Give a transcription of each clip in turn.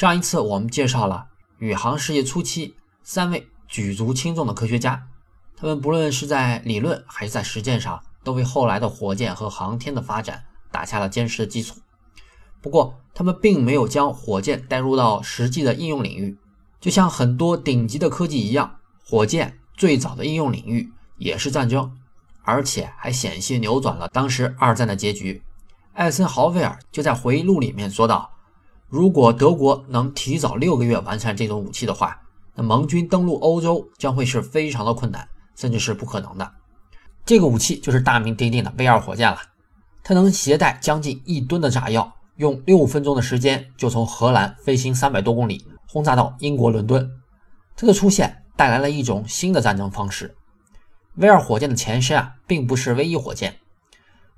上一次我们介绍了宇航事业初期三位举足轻重的科学家，他们不论是在理论还是在实践上，都为后来的火箭和航天的发展打下了坚实的基础。不过，他们并没有将火箭带入到实际的应用领域，就像很多顶级的科技一样，火箭最早的应用领域也是战争，而且还险些扭转了当时二战的结局。艾森豪威尔就在回忆录里面说道：“如果德国能提早六个月完善这种武器的话，那盟军登陆欧洲将会是非常的困难，甚至是不可能的。”这个武器就是大名鼎鼎的 V 二火箭了，它能携带将近一吨的炸药。用六分钟的时间就从荷兰飞行三百多公里，轰炸到英国伦敦。它的出现带来了一种新的战争方式。V 二火箭的前身啊，并不是 V 一火箭。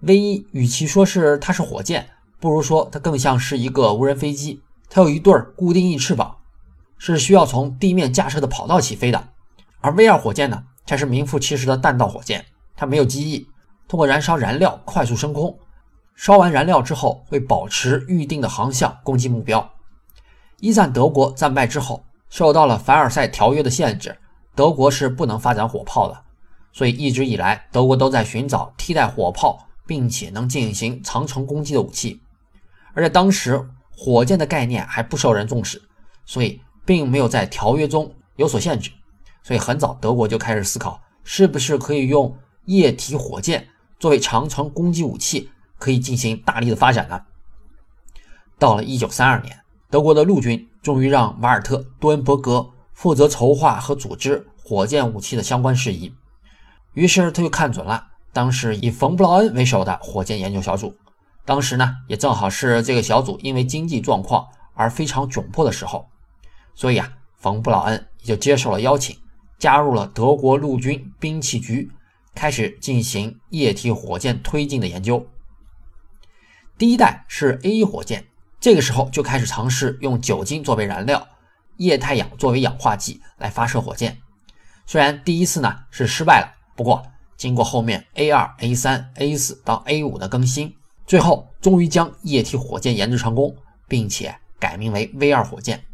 V 一与其说是它是火箭，不如说它更像是一个无人飞机。它有一对固定翼翅膀，是需要从地面架设的跑道起飞的。而 V 二火箭呢，才是名副其实的弹道火箭，它没有机翼，通过燃烧燃料快速升空。烧完燃料之后，会保持预定的航向攻击目标。一战德国战败之后，受到了凡尔赛条约的限制，德国是不能发展火炮的。所以一直以来，德国都在寻找替代火炮并且能进行长程攻击的武器。而且当时火箭的概念还不受人重视，所以并没有在条约中有所限制。所以很早，德国就开始思考，是不是可以用液体火箭作为长程攻击武器。可以进行大力的发展呢。到了一九三二年，德国的陆军终于让瓦尔特·多恩伯格负责筹划和组织火箭武器的相关事宜。于是他就看准了当时以冯·布劳恩为首的火箭研究小组。当时呢，也正好是这个小组因为经济状况而非常窘迫的时候，所以啊，冯·布劳恩也就接受了邀请，加入了德国陆军兵器局，开始进行液体火箭推进的研究。第一代是 A 一火箭，这个时候就开始尝试用酒精作为燃料，液态氧作为氧化剂来发射火箭。虽然第一次呢是失败了，不过经过后面 A 二、A 三、A 四到 A 五的更新，最后终于将液体火箭研制成功，并且改名为 V 二火箭。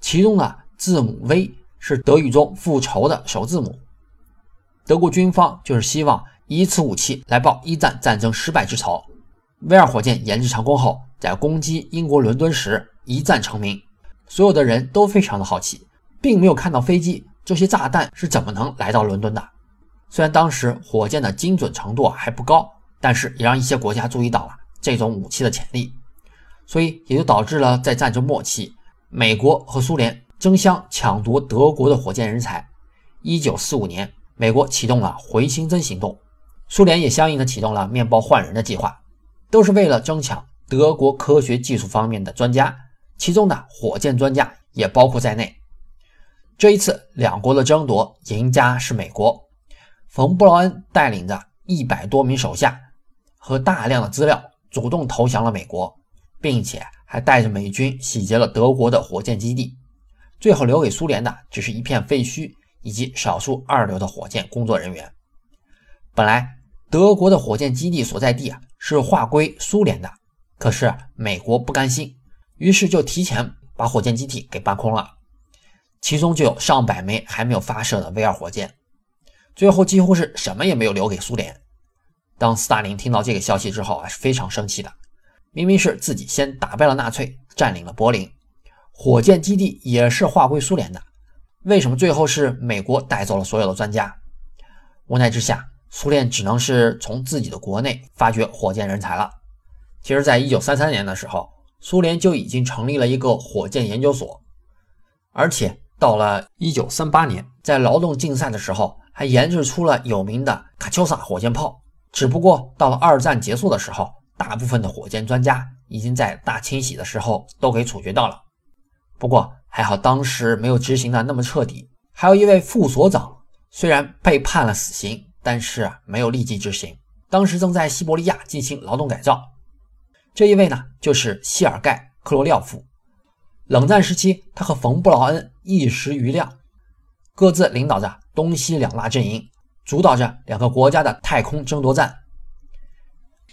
其中的字母 V 是德语中复仇的首字母。德国军方就是希望以此武器来报一战战争失败之仇。V 二火箭研制成功后，在攻击英国伦敦时一战成名，所有的人都非常的好奇，并没有看到飞机，这些炸弹是怎么能来到伦敦的？虽然当时火箭的精准程度还不高，但是也让一些国家注意到了这种武器的潜力，所以也就导致了在战争末期，美国和苏联争相抢夺德国的火箭人才。一九四五年，美国启动了回形针行动，苏联也相应的启动了面包换人的计划。都是为了争抢德国科学技术方面的专家，其中的火箭专家也包括在内。这一次两国的争夺，赢家是美国。冯·布劳恩带领着一百多名手下和大量的资料，主动投降了美国，并且还带着美军洗劫了德国的火箭基地。最后留给苏联的只是一片废墟以及少数二流的火箭工作人员。本来德国的火箭基地所在地啊。是划归苏联的，可是美国不甘心，于是就提前把火箭基地给搬空了，其中就有上百枚还没有发射的 V 二火箭，最后几乎是什么也没有留给苏联。当斯大林听到这个消息之后啊，是非常生气的。明明是自己先打败了纳粹，占领了柏林，火箭基地也是划归苏联的，为什么最后是美国带走了所有的专家？无奈之下。苏联只能是从自己的国内发掘火箭人才了。其实，在一九三三年的时候，苏联就已经成立了一个火箭研究所，而且到了一九三八年，在劳动竞赛的时候，还研制出了有名的卡秋莎火箭炮。只不过到了二战结束的时候，大部分的火箭专家已经在大清洗的时候都给处决到了。不过还好，当时没有执行的那么彻底。还有一位副所长，虽然被判了死刑。但是没有立即执行。当时正在西伯利亚进行劳动改造。这一位呢，就是谢尔盖·克罗廖夫。冷战时期，他和冯·布劳恩一时瑜亮，各自领导着东西两大阵营，主导着两个国家的太空争夺战。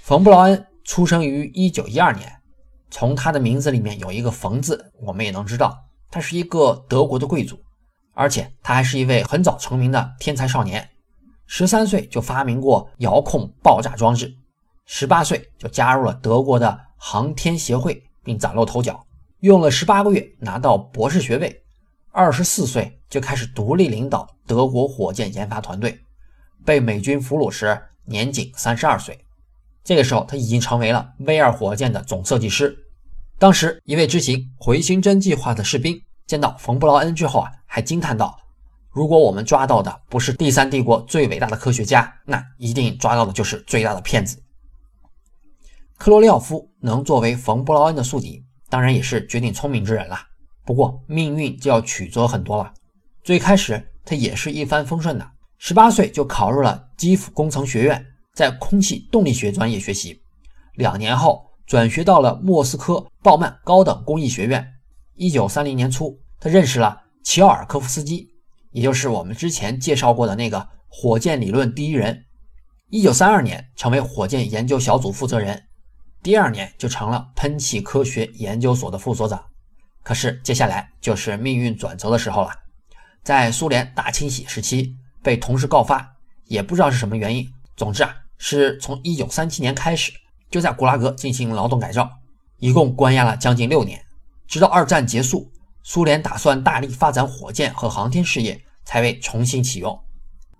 冯·布劳恩出生于1912年，从他的名字里面有一个“冯”字，我们也能知道他是一个德国的贵族，而且他还是一位很早成名的天才少年。十三岁就发明过遥控爆炸装置，十八岁就加入了德国的航天协会，并崭露头角，用了十八个月拿到博士学位。二十四岁就开始独立领导德国火箭研发团队，被美军俘虏时年仅三十二岁。这个时候，他已经成为了 V 二火箭的总设计师。当时，一位执行回形针计划的士兵见到冯布劳恩之后啊，还惊叹道：“如果我们抓到的不是第三帝国最伟大的科学家，那一定抓到的就是最大的骗子。”克罗廖夫能作为冯布劳恩的宿敌，当然也是绝顶聪明之人了。不过，命运就要曲折很多了。最开始，他也是一帆风顺的，十八岁就考入了基辅工程学院。在空气动力学专业学习，两年后转学到了莫斯科鲍曼高等工艺学院。一九三零年初，他认识了齐奥尔科夫斯基，也就是我们之前介绍过的那个火箭理论第一人。一九三二年，成为火箭研究小组负责人，第二年就成了喷气科学研究所的副所长。可是接下来就是命运转折的时候了，在苏联大清洗时期被同事告发，也不知道是什么原因，总之啊。是从一九三七年开始，就在古拉格进行劳动改造，一共关押了将近六年，直到二战结束，苏联打算大力发展火箭和航天事业，才被重新启用。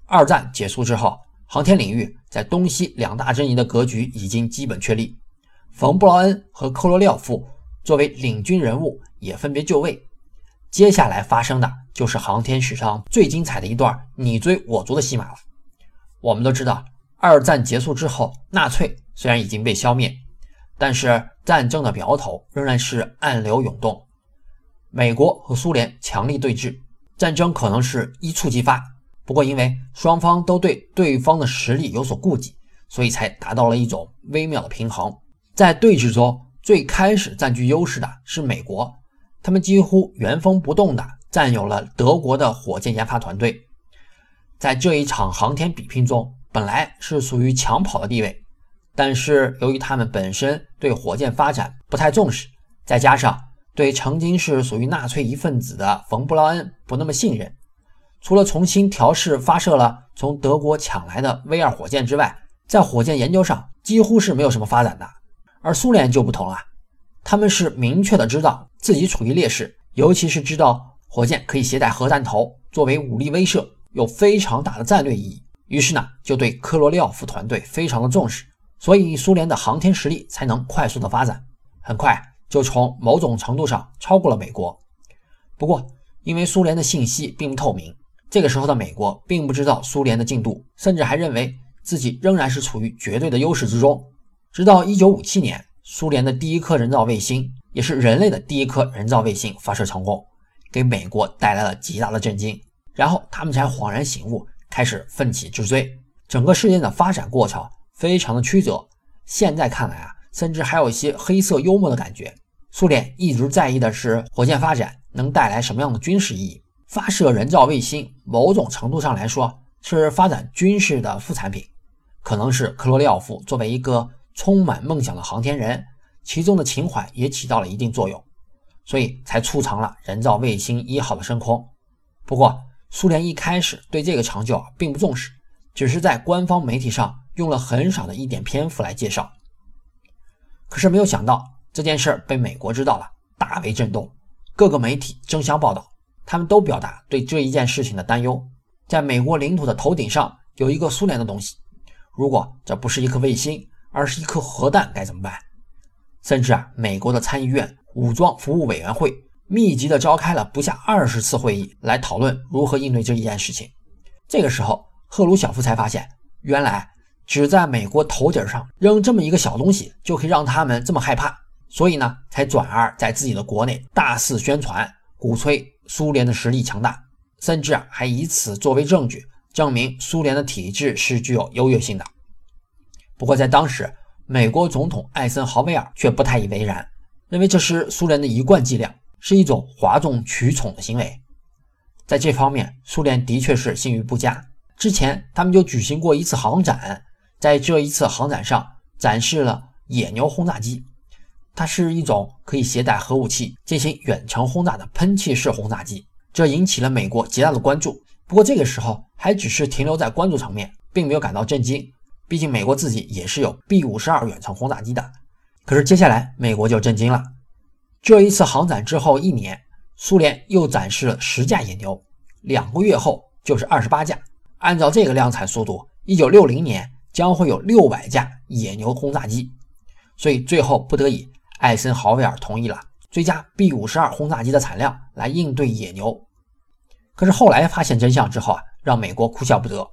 二战结束之后，航天领域在东西两大阵营的格局已经基本确立，冯布劳恩和科罗廖夫作为领军人物也分别就位，接下来发生的就是航天史上最精彩的一段你追我逐的戏码了。我们都知道。二战结束之后，纳粹虽然已经被消灭，但是战争的苗头仍然是暗流涌动。美国和苏联强力对峙，战争可能是一触即发。不过，因为双方都对对方的实力有所顾忌，所以才达到了一种微妙的平衡。在对峙中，最开始占据优势的是美国，他们几乎原封不动地占有了德国的火箭研发团队。在这一场航天比拼中，本来是属于抢跑的地位，但是由于他们本身对火箭发展不太重视，再加上对曾经是属于纳粹一份子的冯布劳恩不那么信任，除了重新调试发射了从德国抢来的 V 二火箭之外，在火箭研究上几乎是没有什么发展的。而苏联就不同了，他们是明确的知道自己处于劣势，尤其是知道火箭可以携带核弹头作为武力威慑，有非常大的战略意义。于是呢，就对科罗廖夫团队非常的重视，所以苏联的航天实力才能快速的发展，很快就从某种程度上超过了美国。不过，因为苏联的信息并不透明，这个时候的美国并不知道苏联的进度，甚至还认为自己仍然是处于绝对的优势之中。直到1957年，苏联的第一颗人造卫星，也是人类的第一颗人造卫星发射成功，给美国带来了极大的震惊，然后他们才恍然醒悟。开始奋起直追，整个事件的发展过程非常的曲折。现在看来啊，甚至还有一些黑色幽默的感觉。苏联一直在意的是火箭发展能带来什么样的军事意义，发射人造卫星，某种程度上来说是发展军事的副产品。可能是克罗廖夫作为一个充满梦想的航天人，其中的情怀也起到了一定作用，所以才促成了人造卫星一号的升空。不过，苏联一开始对这个成就并不重视，只是在官方媒体上用了很少的一点篇幅来介绍。可是没有想到这件事被美国知道了，大为震动，各个媒体争相报道，他们都表达对这一件事情的担忧。在美国领土的头顶上有一个苏联的东西，如果这不是一颗卫星，而是一颗核弹，该怎么办？甚至啊，美国的参议院武装服务委员会。密集的召开了不下二十次会议，来讨论如何应对这一件事情。这个时候，赫鲁晓夫才发现，原来只在美国头顶上扔这么一个小东西，就可以让他们这么害怕。所以呢，才转而在自己的国内大肆宣传，鼓吹苏联的实力强大，甚至啊，还以此作为证据，证明苏联的体制是具有优越性的。不过，在当时，美国总统艾森豪威尔却不太以为然，认为这是苏联的一贯伎俩。是一种哗众取宠的行为，在这方面，苏联的确是信誉不佳。之前他们就举行过一次航展，在这一次航展上展示了野牛轰炸机，它是一种可以携带核武器进行远程轰炸的喷气式轰炸机，这引起了美国极大的关注。不过这个时候还只是停留在关注层面，并没有感到震惊。毕竟美国自己也是有 B 五十二远程轰炸机的。可是接下来美国就震惊了。这一次航展之后一年，苏联又展示了十架野牛，两个月后就是二十八架。按照这个量产速度，一九六零年将会有六百架野牛轰炸机。所以最后不得已。艾森豪威尔同意了追加 B 五十二轰炸机的产量来应对野牛，可是后来发现真相之后啊，让美国哭笑不得。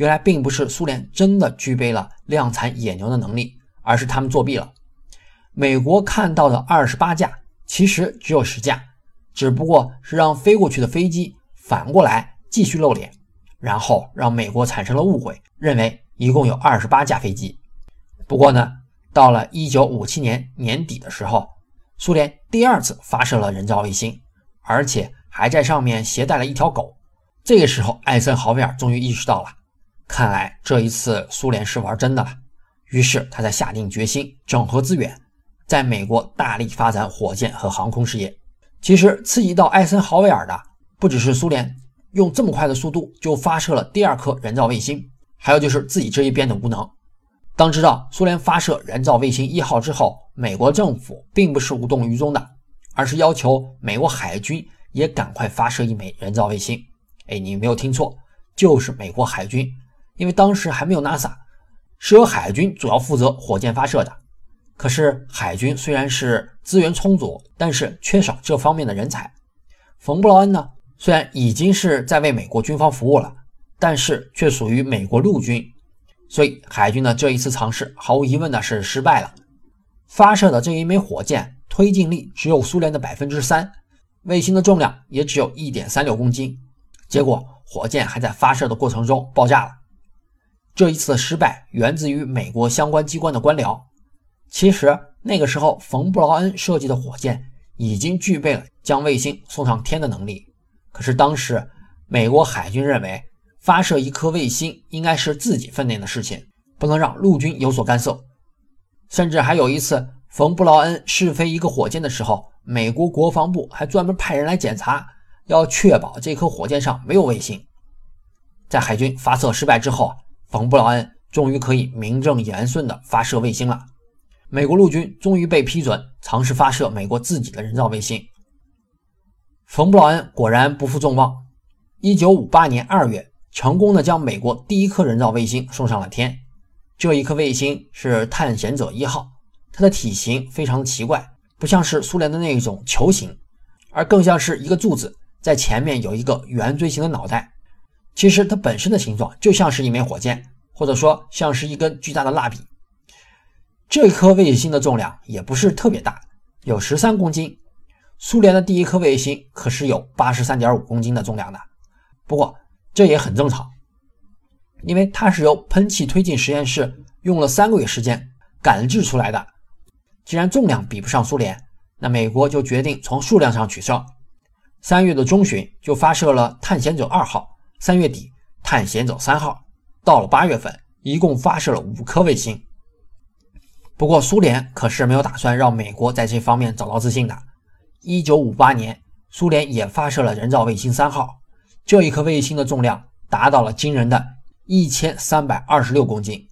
原来并不是苏联真的具备了量产野牛的能力，而是他们作弊了。美国看到的二十八架其实只有十架，只不过是让飞过去的飞机反过来继续露脸，然后让美国产生了误会，认为一共有二十八架飞机。不过呢。到了一九五七年年底的时候，苏联第二次发射了人造卫星，而且还在上面携带了一条狗。这个时候，艾森豪威尔终于意识到了，看来这一次苏联是玩真的了。于是，他才下定决心整合资源，在美国大力发展火箭和航空事业。其实，刺激到艾森豪威尔的不只是苏联用这么快的速度就发射了第二颗人造卫星，还有就是自己这一边的无能。当知道苏联发射人造卫星一号之后，美国政府并不是无动于衷的，而是要求美国海军也赶快发射一枚人造卫星。哎，你没有听错，就是美国海军，因为当时还没有 NASA，是由海军主要负责火箭发射的。可是海军虽然是资源充足，但是缺少这方面的人才。冯布劳恩呢，虽然已经是在为美国军方服务了，但是却属于美国陆军。所以，海军的这一次尝试毫无疑问的是失败了。发射的这一枚火箭推进力只有苏联的百分之三，卫星的重量也只有一点三六公斤。结果，火箭还在发射的过程中爆炸了。这一次的失败源自于美国相关机关的官僚。其实，那个时候冯布劳恩设计的火箭已经具备了将卫星送上天的能力。可是，当时美国海军认为。发射一颗卫星应该是自己分内的事情，不能让陆军有所干涉。甚至还有一次，冯布劳恩试飞一个火箭的时候，美国国防部还专门派人来检查，要确保这颗火箭上没有卫星。在海军发射失败之后，冯布劳恩终于可以名正言顺地发射卫星了。美国陆军终于被批准尝试发射美国自己的人造卫星。冯布劳恩果然不负众望，一九五八年二月。成功的将美国第一颗人造卫星送上了天。这一颗卫星是探险者一号，它的体型非常奇怪，不像是苏联的那种球形，而更像是一个柱子，在前面有一个圆锥形的脑袋。其实它本身的形状就像是一枚火箭，或者说像是一根巨大的蜡笔。这颗卫星的重量也不是特别大，有十三公斤。苏联的第一颗卫星可是有八十三点五公斤的重量的。不过，这也很正常，因为它是由喷气推进实验室用了三个月时间赶制出来的。既然重量比不上苏联，那美国就决定从数量上取胜。三月的中旬就发射了探险者二号，三月底探险者三号，到了八月份，一共发射了五颗卫星。不过苏联可是没有打算让美国在这方面找到自信的。一九五八年，苏联也发射了人造卫星三号。这一颗卫星的重量达到了惊人的一千三百二十六公斤，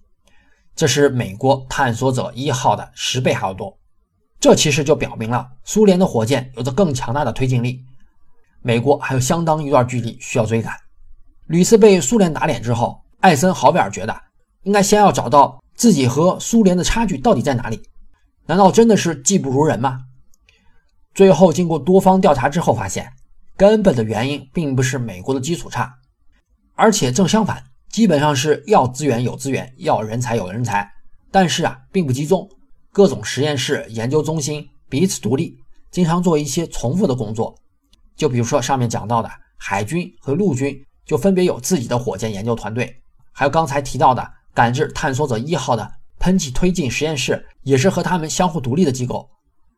这是美国探索者一号的十倍还要多。这其实就表明了苏联的火箭有着更强大的推进力，美国还有相当一段距离需要追赶。屡次被苏联打脸之后，艾森豪威尔觉得应该先要找到自己和苏联的差距到底在哪里？难道真的是技不如人吗？最后经过多方调查之后发现。根本的原因并不是美国的基础差，而且正相反，基本上是要资源有资源，要人才有人才，但是啊，并不集中。各种实验室、研究中心彼此独立，经常做一些重复的工作。就比如说上面讲到的，海军和陆军就分别有自己的火箭研究团队，还有刚才提到的赶制探索者一号的喷气推进实验室，也是和他们相互独立的机构。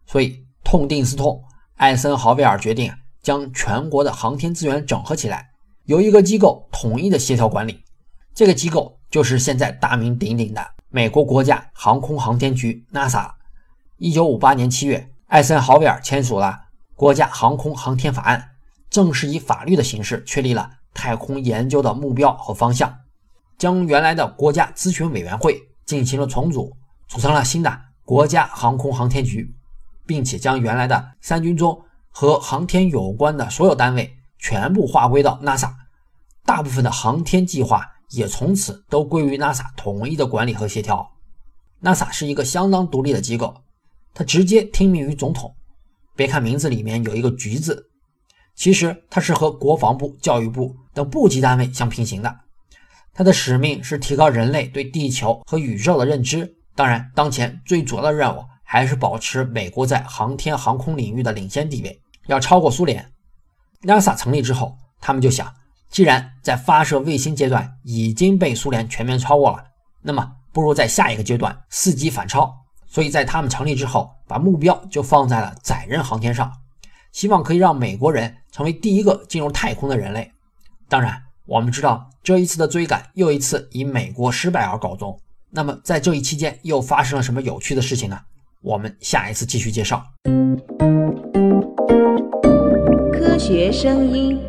所以痛定思痛，艾森豪威尔决定。将全国的航天资源整合起来，由一个机构统一的协调管理。这个机构就是现在大名鼎鼎的美国国家航空航天局 NASA。一九五八年七月，艾森豪威尔签署了《国家航空航天法案》，正式以法律的形式确立了太空研究的目标和方向，将原来的国家咨询委员会进行了重组，组成了新的国家航空航天局，并且将原来的三军中和航天有关的所有单位全部划归到 NASA，大部分的航天计划也从此都归于 NASA 统一的管理和协调。NASA 是一个相当独立的机构，它直接听命于总统。别看名字里面有一个“局”字，其实它是和国防部、教育部等部级单位相平行的。它的使命是提高人类对地球和宇宙的认知。当然，当前最主要的任务还是保持美国在航天航空领域的领先地位，要超过苏联。NASA 成立之后，他们就想，既然在发射卫星阶段已经被苏联全面超过了，那么不如在下一个阶段伺机反超。所以在他们成立之后，把目标就放在了载人航天上，希望可以让美国人成为第一个进入太空的人类。当然，我们知道这一次的追赶又一次以美国失败而告终。那么在这一期间又发生了什么有趣的事情呢？我们下一次继续介绍。科学声音。